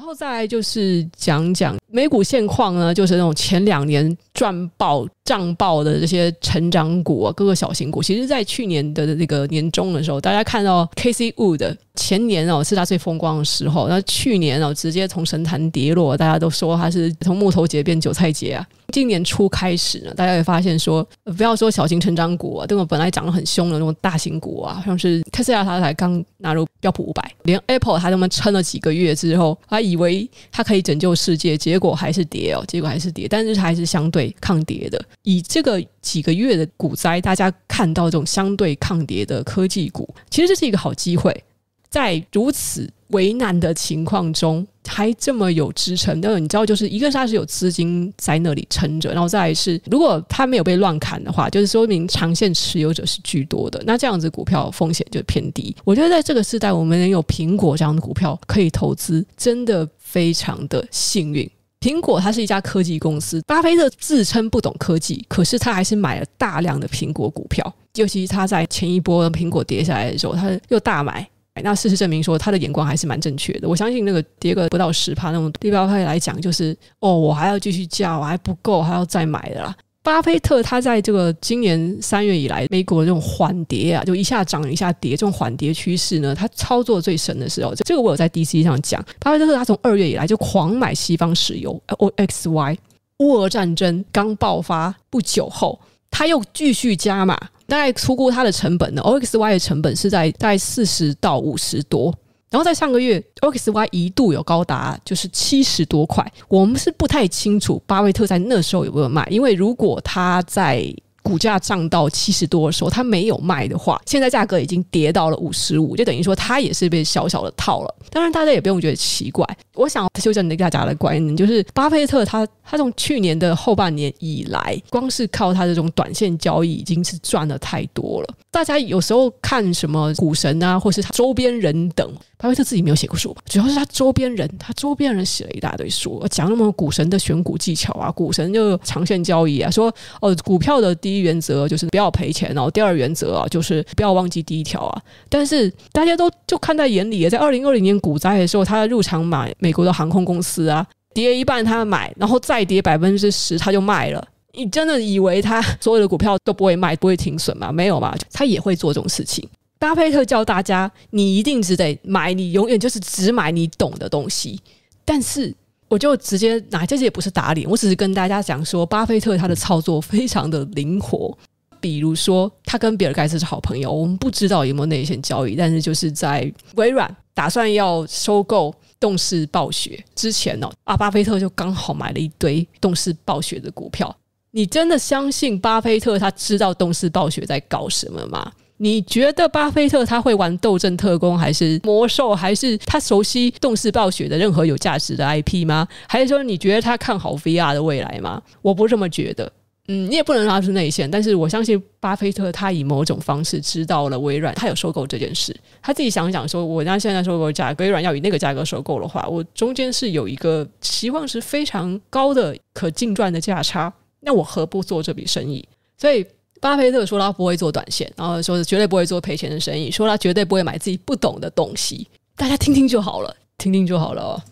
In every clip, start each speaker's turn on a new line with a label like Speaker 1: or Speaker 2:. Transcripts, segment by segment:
Speaker 1: 然后再来就是讲讲美股现况呢，就是那种前两年赚爆涨爆的这些成长股啊，各个小型股。其实，在去年的那个年中的时候，大家看到 Casey Wood 前年哦是他最风光的时候，那去年哦直接从神坛跌落，大家都说他是从木头节变韭菜节啊。今年初开始呢，大家会发现说，不要说小型成长股啊，这种本来涨得很凶的那种大型股啊，像是特斯拉，它才刚纳入标普五百，连 Apple 它这么撑了几个月之后，还以为它可以拯救世界，结果还是跌哦，结果还是跌，但是还是相对抗跌的。以这个几个月的股灾，大家看到这种相对抗跌的科技股，其实这是一个好机会，在如此。为难的情况中还这么有支撑，那你知道，就是一个是它是有资金在那里撑着，然后再来是，如果它没有被乱砍的话，就是说明长线持有者是居多的，那这样子股票风险就偏低。我觉得在这个时代，我们能有苹果这样的股票可以投资，真的非常的幸运。苹果它是一家科技公司，巴菲特自称不懂科技，可是他还是买了大量的苹果股票，尤其他在前一波苹果跌下来的时候，他又大买。那事实证明说，他的眼光还是蛮正确的。我相信那个跌个不到十趴那种低标派来讲，就是哦，我还要继续加，我还不够，还要再买的啦。巴菲特他在这个今年三月以来，美国的这种缓跌啊，就一下涨一下跌，这种缓跌趋势呢，他操作最神的时候，这个我有在 DC 上讲。巴菲特他从二月以来就狂买西方石油，OXY。乌俄战争刚爆发不久后，他又继续加码。大概出估他的成本呢，OXY 的成本是在在四十到五十多，然后在上个月，OXY 一度有高达就是七十多块，我们是不太清楚巴菲特在那时候有没有卖，因为如果他在。股价涨到七十多的时候，他没有卖的话，现在价格已经跌到了五十五，就等于说他也是被小小的套了。当然，大家也不用觉得奇怪。我想修正大家的观念，就是巴菲特他他从去年的后半年以来，光是靠他这种短线交易，已经是赚了太多了。大家有时候看什么股神啊，或是他周边人等。巴菲特自己没有写过书吧，主要是他周边人，他周边人写了一大堆书，讲那么股神的选股技巧啊，股神就长线交易啊，说哦，股票的低原则就是不要赔钱哦，第二原则啊就是不要忘记第一条啊。但是大家都就看在眼里，在二零二零年股灾的时候，他入场买美国的航空公司啊，跌一半他买，然后再跌百分之十他就卖了。你真的以为他所有的股票都不会卖，不会停损吗？没有嘛，他也会做这种事情。巴菲特教大家，你一定只得买，你永远就是只买你懂的东西。但是，我就直接拿这些也不是打脸，我只是跟大家讲说，巴菲特他的操作非常的灵活。比如说，他跟比尔盖茨是好朋友，我们不知道有没有内线交易，但是就是在微软打算要收购动视暴雪之前呢，啊，巴菲特就刚好买了一堆动视暴雪的股票。你真的相信巴菲特他知道动视暴雪在搞什么吗？你觉得巴菲特他会玩《斗阵特工》还是魔兽，还是他熟悉动视暴雪的任何有价值的 IP 吗？还是说你觉得他看好 VR 的未来吗？我不这么觉得。嗯，你也不能说他是内线，但是我相信巴菲特他以某种方式知道了微软他有收购这件事，他自己想想说，我家现在收购价格，微软要以那个价格收购的话，我中间是有一个期望是非常高的可净赚的价差，那我何不做这笔生意？所以。巴菲特说他不会做短线，然后说是绝对不会做赔钱的生意，说他绝对不会买自己不懂的东西，大家听听就好了，听听就好了哦。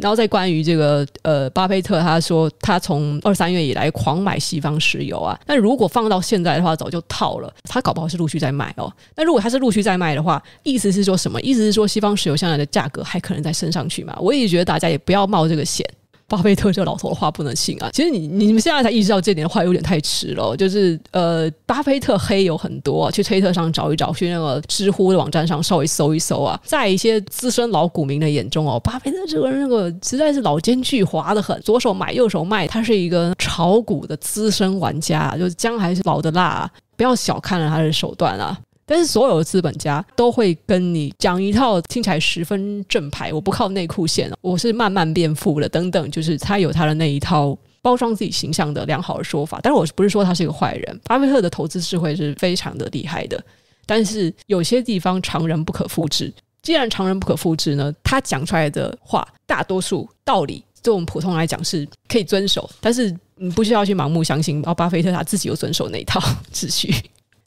Speaker 1: 然后再关于这个呃，巴菲特他说他从二三月以来狂买西方石油啊，那如果放到现在的话，早就套了，他搞不好是陆续在卖哦。那如果他是陆续在卖的话，意思是说什么？意思是说西方石油现在的价格还可能再升上去嘛？我也觉得大家也不要冒这个险。巴菲特这老头的话不能信啊！其实你你们现在才意识到这点的话，有点太迟了。就是呃，巴菲特黑有很多，去推特上找一找，去那个知乎的网站上稍微搜一搜啊。在一些资深老股民的眼中哦，巴菲特这个人那个实在是老奸巨猾的很，左手买右手卖，他是一个炒股的资深玩家，就是姜还是老的辣，不要小看了他的手段啊。但是所有的资本家都会跟你讲一套听起来十分正牌，我不靠内裤线，我是慢慢变富了等等，就是他有他的那一套包装自己形象的良好的说法。但是我不是说他是一个坏人，巴菲特的投资智慧是非常的厉害的。但是有些地方常人不可复制，既然常人不可复制呢，他讲出来的话大多数道理，对我们普通来讲是可以遵守，但是你不需要去盲目相信。然后巴菲特他自己有遵守那一套秩序。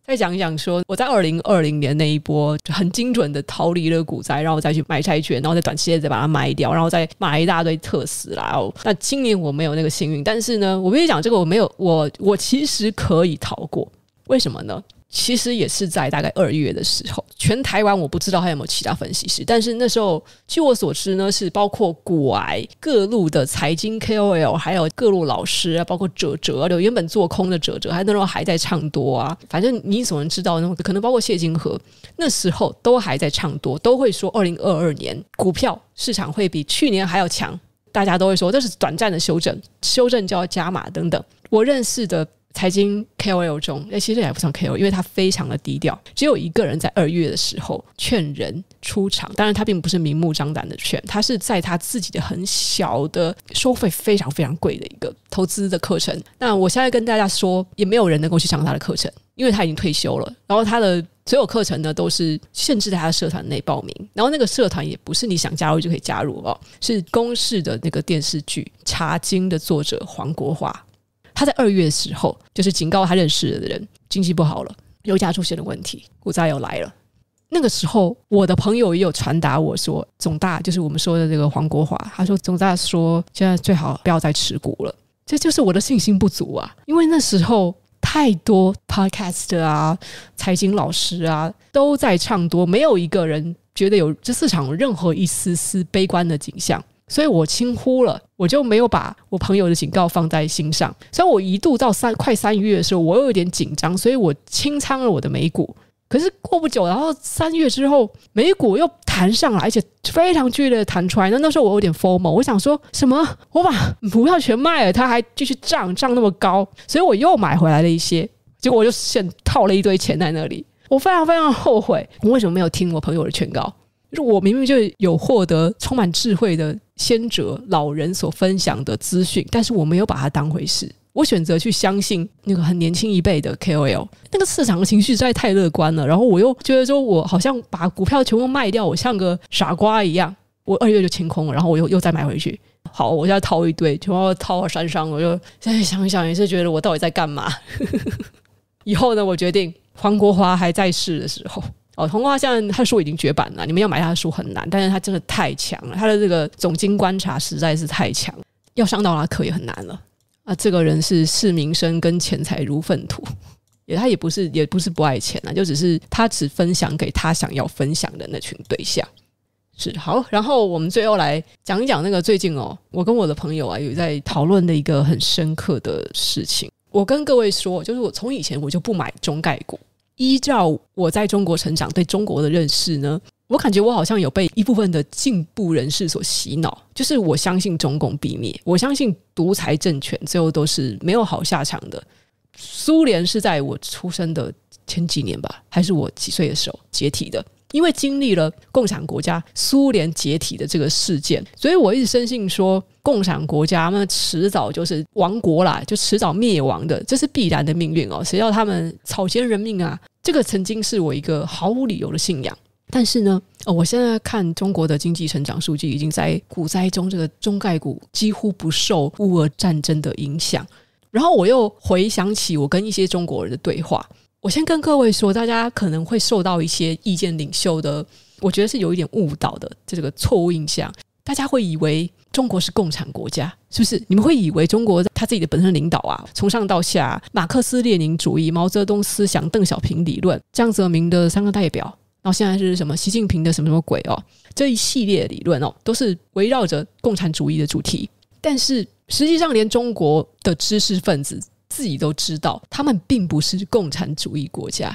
Speaker 1: 再讲一讲说我在二零二零年那一波就很精准的逃离了股灾，然后再去买债券，然后在短期内再把它卖掉，然后再买一大堆特斯拉。哦，那今年我没有那个幸运，但是呢，我跟你讲这个我没有，我我其实可以逃过，为什么呢？其实也是在大概二月的时候，全台湾我不知道还有没有其他分析师，但是那时候据我所知呢，是包括股癌各路的财经 KOL，还有各路老师啊，包括哲哲，就原本做空的哲哲，还那时候还在唱多啊。反正你所能知道，那种可能包括谢金河，那时候都还在唱多，都会说二零二二年股票市场会比去年还要强，大家都会说这是短暂的修正，修正就要加码等等。我认识的。财经 KOL 中，哎，其实也不算 KOL，因为他非常的低调。只有一个人在二月的时候劝人出场，当然他并不是明目张胆的劝，他是在他自己的很小的收费非常非常贵的一个投资的课程。那我现在跟大家说，也没有人能够去上他的课程，因为他已经退休了。然后他的所有课程呢，都是限制在他的社团内报名。然后那个社团也不是你想加入就可以加入哦，是公视的那个电视剧《茶经》的作者黄国华。他在二月的时候，就是警告他认识的人，经济不好了，油价出现了问题，股灾又来了。那个时候，我的朋友也有传达我说，总大就是我们说的这个黄国华，他说总大说现在最好不要再持股了。这就是我的信心不足啊，因为那时候太多 podcast 啊、财经老师啊都在唱多，没有一个人觉得有这市场任何一丝丝悲观的景象。所以我轻忽了，我就没有把我朋友的警告放在心上。所以我一度到三快三月的时候，我又有点紧张，所以我清仓了我的美股。可是过不久，然后三月之后，美股又弹上来，而且非常剧烈的弹出来。那那时候我有点 FOMO，我想说什么？我把股票全卖了，它还继续涨，涨那么高，所以我又买回来了一些。结果我就现套了一堆钱在那里，我非常非常后悔，我为什么没有听我朋友的劝告？就是我明明就有获得充满智慧的先哲老人所分享的资讯，但是我没有把它当回事。我选择去相信那个很年轻一辈的 KOL，那个市场的情绪实在太乐观了。然后我又觉得说，我好像把股票全部卖掉，我像个傻瓜一样。我二月就清空了，然后我又又再买回去。好，我现在掏一堆，全部掏到山上。我就现在想一想，也是觉得我到底在干嘛？以后呢，我决定黄国华还在世的时候。哦，童话现在他的书已经绝版了，你们要买他的书很难，但是他真的太强了，他的这个总经观察实在是太强，要上到他课也很难了。啊，这个人是视名声跟钱财如粪土，也他也不是也不是不爱钱啊，就只是他只分享给他想要分享的那群对象。是好，然后我们最后来讲一讲那个最近哦，我跟我的朋友啊有在讨论的一个很深刻的事情。我跟各位说，就是我从以前我就不买中概股。依照我在中国成长对中国的认识呢，我感觉我好像有被一部分的进步人士所洗脑，就是我相信中共必灭，我相信独裁政权最后都是没有好下场的。苏联是在我出生的前几年吧，还是我几岁的时候解体的？因为经历了共产国家苏联解体的这个事件，所以我一直深信说，共产国家那迟早就是亡国啦，就迟早灭亡的，这是必然的命运哦。谁要他们草菅人命啊？这个曾经是我一个毫无理由的信仰。但是呢，我现在看中国的经济成长数据，已经在股灾中，这个中概股几乎不受乌俄战争的影响。然后我又回想起我跟一些中国人的对话。我先跟各位说，大家可能会受到一些意见领袖的，我觉得是有一点误导的这个错误印象。大家会以为中国是共产国家，是不是？你们会以为中国他自己的本身领导啊，从上到下，马克思列宁主义、毛泽东思想、邓小平理论、江泽民的三个代表，然后现在是什么？习近平的什么什么鬼哦？这一系列理论哦，都是围绕着共产主义的主题。但是实际上，连中国的知识分子。自己都知道，他们并不是共产主义国家。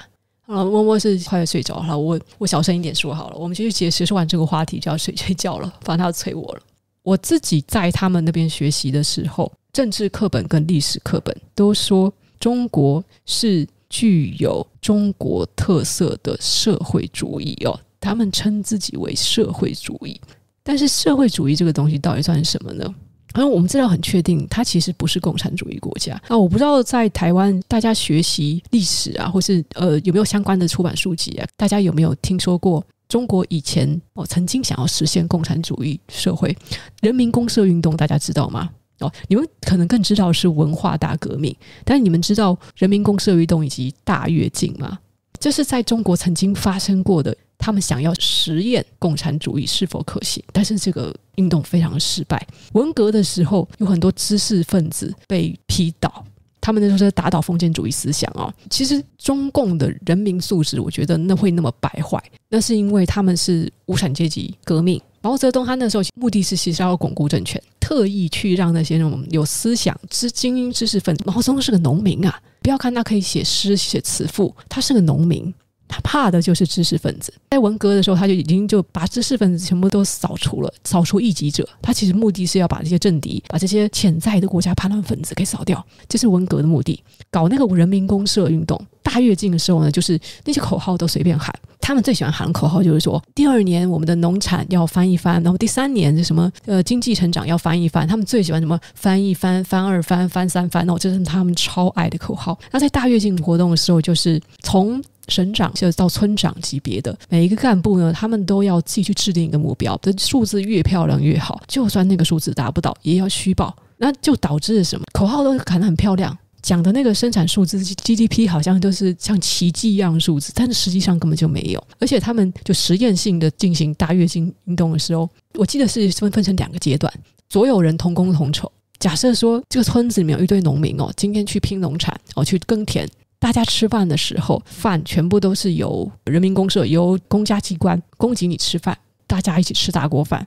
Speaker 1: 啊，默默是快要睡着了，我我小声一点说好了。我们继续结结束完这个话题就要睡睡觉了，反正他要催我了。我自己在他们那边学习的时候，政治课本跟历史课本都说中国是具有中国特色的社会主义哦，他们称自己为社会主义。但是社会主义这个东西到底算是什么呢？然后我们资料很确定，它其实不是共产主义国家。那我不知道在台湾大家学习历史啊，或是呃有没有相关的出版书籍啊？大家有没有听说过中国以前哦曾经想要实现共产主义社会？人民公社运动大家知道吗？哦，你们可能更知道是文化大革命，但你们知道人民公社运动以及大跃进吗？这是在中国曾经发生过的。他们想要实验共产主义是否可行，但是这个运动非常的失败。文革的时候，有很多知识分子被批倒，他们那时候是打倒封建主义思想哦。其实中共的人民素质，我觉得那会那么败坏，那是因为他们是无产阶级革命。毛泽东他那时候目的是其实要巩固政权，特意去让那些那种有思想之精英知识分子。毛泽东是个农民啊，不要看他可以写诗写词赋，他是个农民。他怕的就是知识分子，在文革的时候，他就已经就把知识分子全部都扫除了，扫除异己者。他其实目的是要把这些政敌、把这些潜在的国家叛乱分子给扫掉，这是文革的目的。搞那个人民公社运动、大跃进的时候呢，就是那些口号都随便喊。他们最喜欢喊口号就是说：第二年我们的农产要翻一番，然后第三年是什么？呃，经济成长要翻一番。他们最喜欢什么？翻一番、翻二番、翻三番哦，这是他们超爱的口号。那在大跃进活动的时候，就是从省长就到村长级别的每一个干部呢，他们都要自己去制定一个目标，这数字越漂亮越好。就算那个数字达不到，也要虚报。那就导致什么？口号都喊得很漂亮，讲的那个生产数字 GDP 好像都是像奇迹一样数字，但是实际上根本就没有。而且他们就实验性的进行大跃进运动的时候，我记得是分分成两个阶段，所有人同工同酬。假设说这个村子里面有一堆农民哦，今天去拼农产哦，去耕田。大家吃饭的时候，饭全部都是由人民公社、由公家机关供给你吃饭，大家一起吃大锅饭，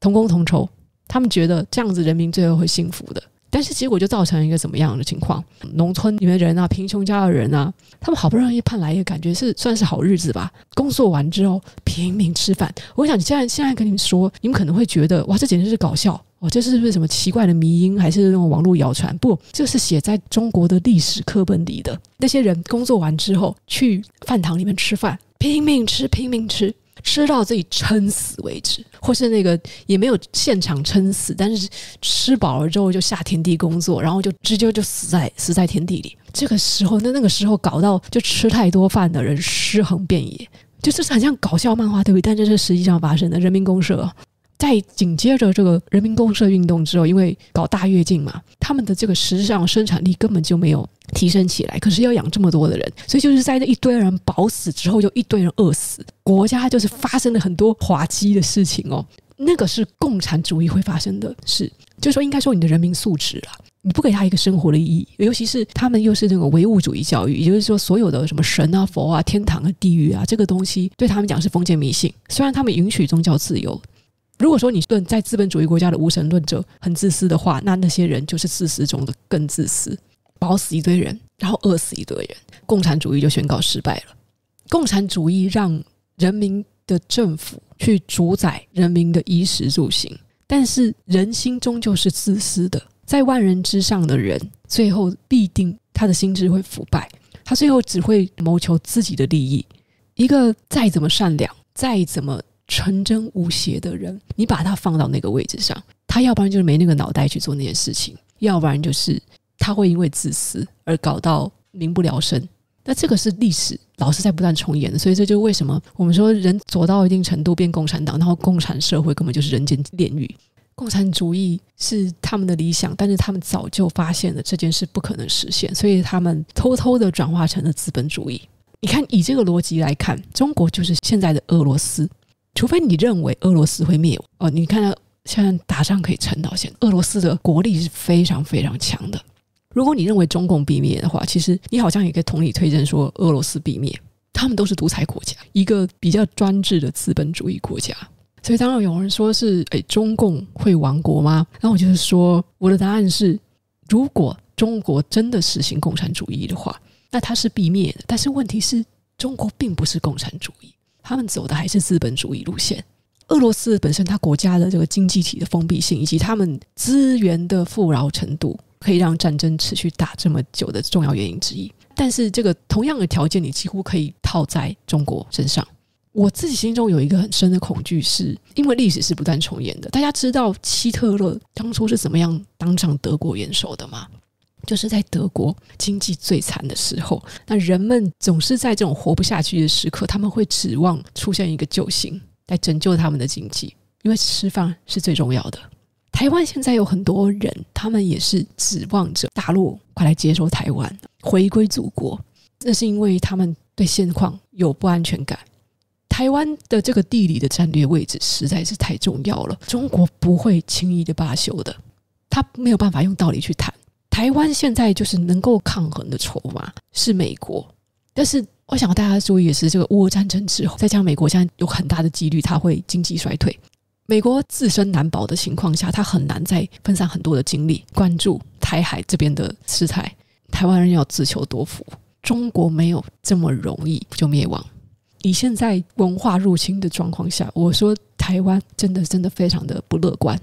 Speaker 1: 同工同酬。他们觉得这样子人民最后会幸福的，但是结果就造成一个怎么样的情况？农村里面人啊，贫穷家的人啊，他们好不容易盼来一个感觉是算是好日子吧，工作完之后拼命吃饭。我想现在现在跟你们说，你们可能会觉得哇，这简直是搞笑。哦，这是不是什么奇怪的迷因，还是那种网络谣传？不，这是写在中国的历史课本里的。那些人工作完之后，去饭堂里面吃饭，拼命吃，拼命吃，吃到自己撑死为止，或是那个也没有现场撑死，但是吃饱了之后就下田地工作，然后就直接就死在死在田地里。这个时候，那那个时候搞到就吃太多饭的人尸横遍野，就是很像搞笑漫画，对不对？但这是实际上发生的人民公社。在紧接着这个人民公社运动之后，因为搞大跃进嘛，他们的这个实际上生产力根本就没有提升起来。可是要养这么多的人，所以就是在这一堆人饱死之后，就一堆人饿死，国家就是发生了很多滑稽的事情哦。那个是共产主义会发生的事，就是说应该说你的人民素质了，你不给他一个生活的意义，尤其是他们又是那种唯物主义教育，也就是说所有的什么神啊、佛啊、天堂啊、地狱啊，这个东西对他们讲是封建迷信。虽然他们允许宗教自由。如果说你论在资本主义国家的无神论者很自私的话，那那些人就是自私中的更自私，饱死一堆人，然后饿死一堆人，共产主义就宣告失败了。共产主义让人民的政府去主宰人民的衣食住行，但是人心终究是自私的，在万人之上的人，最后必定他的心智会腐败，他最后只会谋求自己的利益。一个再怎么善良，再怎么。纯真无邪的人，你把他放到那个位置上，他要不然就是没那个脑袋去做那件事情，要不然就是他会因为自私而搞到民不聊生。那这个是历史老是在不断重演的，所以这就为什么我们说人走到一定程度变共产党，然后共产社会根本就是人间炼狱。共产主义是他们的理想，但是他们早就发现了这件事不可能实现，所以他们偷偷的转化成了资本主义。你看，以这个逻辑来看，中国就是现在的俄罗斯。除非你认为俄罗斯会灭亡哦，你看到现在打仗可以撑到现在，俄罗斯的国力是非常非常强的。如果你认为中共必灭的话，其实你好像也可以同理推证说俄罗斯必灭，他们都是独裁国家，一个比较专制的资本主义国家。所以当然有人说是诶，中共会亡国吗？那我就是说，我的答案是，如果中国真的实行共产主义的话，那它是必灭的。但是问题是，中国并不是共产主义。他们走的还是资本主义路线。俄罗斯本身，它国家的这个经济体的封闭性，以及他们资源的富饶程度，可以让战争持续打这么久的重要原因之一。但是，这个同样的条件，你几乎可以套在中国身上。我自己心中有一个很深的恐惧，是因为历史是不断重演的。大家知道希特勒当初是怎么样当上德国元首的吗？就是在德国经济最惨的时候，那人们总是在这种活不下去的时刻，他们会指望出现一个救星来拯救他们的经济，因为吃饭是最重要的。台湾现在有很多人，他们也是指望着大陆快来接收台湾，回归祖国。那是因为他们对现况有不安全感。台湾的这个地理的战略位置实在是太重要了，中国不会轻易的罢休的。他没有办法用道理去谈。台湾现在就是能够抗衡的筹码是美国，但是我想大家注意的是，这个乌战争之后，再加上美国现在有很大的几率它会经济衰退，美国自身难保的情况下，他很难再分散很多的精力关注台海这边的事态。台湾人要自求多福，中国没有这么容易就灭亡。以现在文化入侵的状况下，我说台湾真的真的非常的不乐观。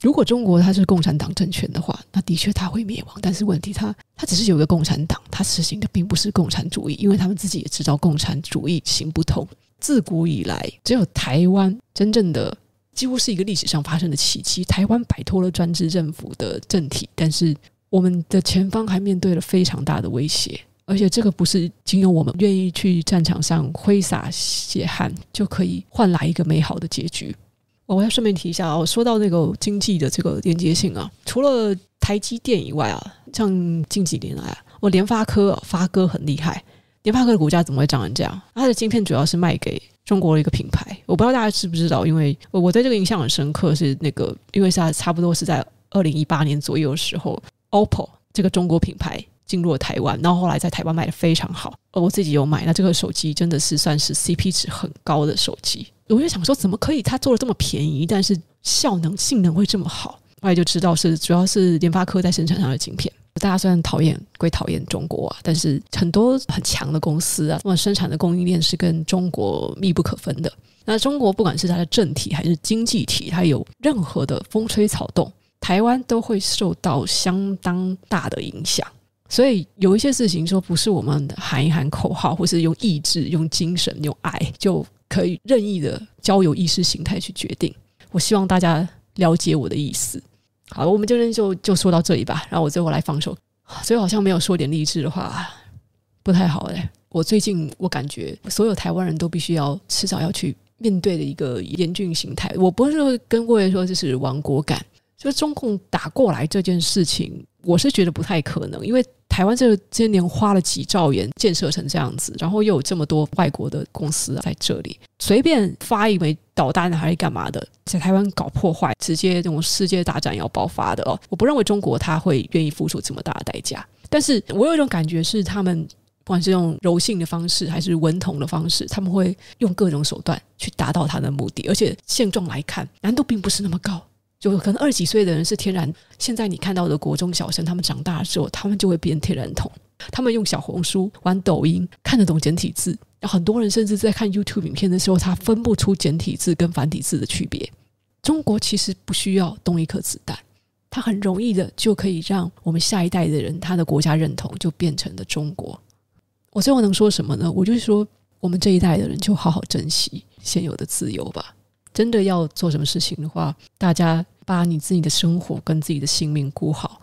Speaker 1: 如果中国它是共产党政权的话，那的确它会灭亡。但是问题它它只是有一个共产党，它实行的并不是共产主义，因为他们自己也知道共产主义行不通。自古以来，只有台湾真正的几乎是一个历史上发生的奇迹，台湾摆脱了专制政府的政体，但是我们的前方还面对了非常大的威胁。而且这个不是仅有我们愿意去战场上挥洒血汗就可以换来一个美好的结局。我要顺便提一下啊，说到那个经济的这个连接性啊，除了台积电以外啊，像近几年来啊，我联发科发哥很厉害，联发科的股价怎么会涨成这样？它的晶片主要是卖给中国的一个品牌，我不知道大家知不知道，因为我我对这个印象很深刻，是那个因为是它差不多是在二零一八年左右的时候，OPPO 这个中国品牌。进入了台湾，然后后来在台湾卖得非常好，而我自己有买，那这个手机真的是算是 CP 值很高的手机。我就想说，怎么可以它做的这么便宜，但是效能性能会这么好？后来就知道是主要是联发科在生产上的晶片。大家虽然讨厌归讨厌中国啊，但是很多很强的公司啊，那么生产的供应链是跟中国密不可分的。那中国不管是它的政体还是经济体，它有任何的风吹草动，台湾都会受到相当大的影响。所以有一些事情说不是我们喊一喊口号，或是用意志、用精神、用爱就可以任意的交由意识形态去决定。我希望大家了解我的意思。好，我们今天就就说到这里吧。然后我最后来放手，所以好像没有说点励志的话，不太好哎。我最近我感觉所有台湾人都必须要迟早要去面对的一个严峻形态。我不是跟各位说这是亡国感。就是中共打过来这件事情，我是觉得不太可能，因为台湾这些年花了几兆元建设成这样子，然后又有这么多外国的公司在这里，随便发一枚导弹还是干嘛的，在台湾搞破坏，直接这种世界大战要爆发的哦，我不认为中国他会愿意付出这么大的代价，但是我有一种感觉是，他们不管是用柔性的方式还是文统的方式，他们会用各种手段去达到他的目的，而且现状来看，难度并不是那么高。就可能二十几岁的人是天然，现在你看到的国中小生，他们长大之后，他们就会变天然童。他们用小红书、玩抖音，看得懂简体字。很多人甚至在看 YouTube 影片的时候，他分不出简体字跟繁体字的区别。中国其实不需要动一颗子弹，它很容易的就可以让我们下一代的人，他的国家认同就变成了中国。我最后能说什么呢？我就是说，我们这一代的人就好好珍惜现有的自由吧。真的要做什么事情的话，大家。把你自己的生活跟自己的性命顾好，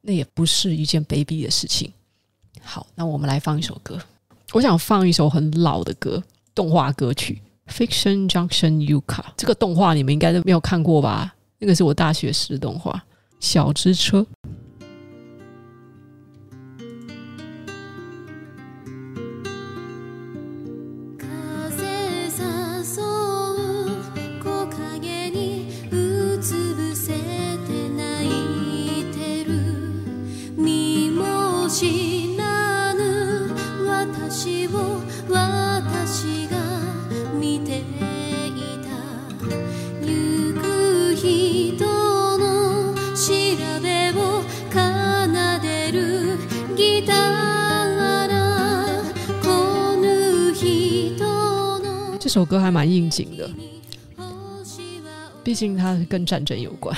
Speaker 1: 那也不是一件卑鄙的事情。好，那我们来放一首歌。我想放一首很老的歌，动画歌曲《Fiction Junction Yuka》。这个动画你们应该都没有看过吧？那个是我大学时的动画《小之车》。这首歌还蛮应景的，毕竟它跟战争有关。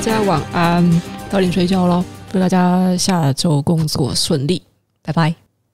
Speaker 1: 大家晚安，早点睡觉喽。祝大家下周工作顺利，拜拜。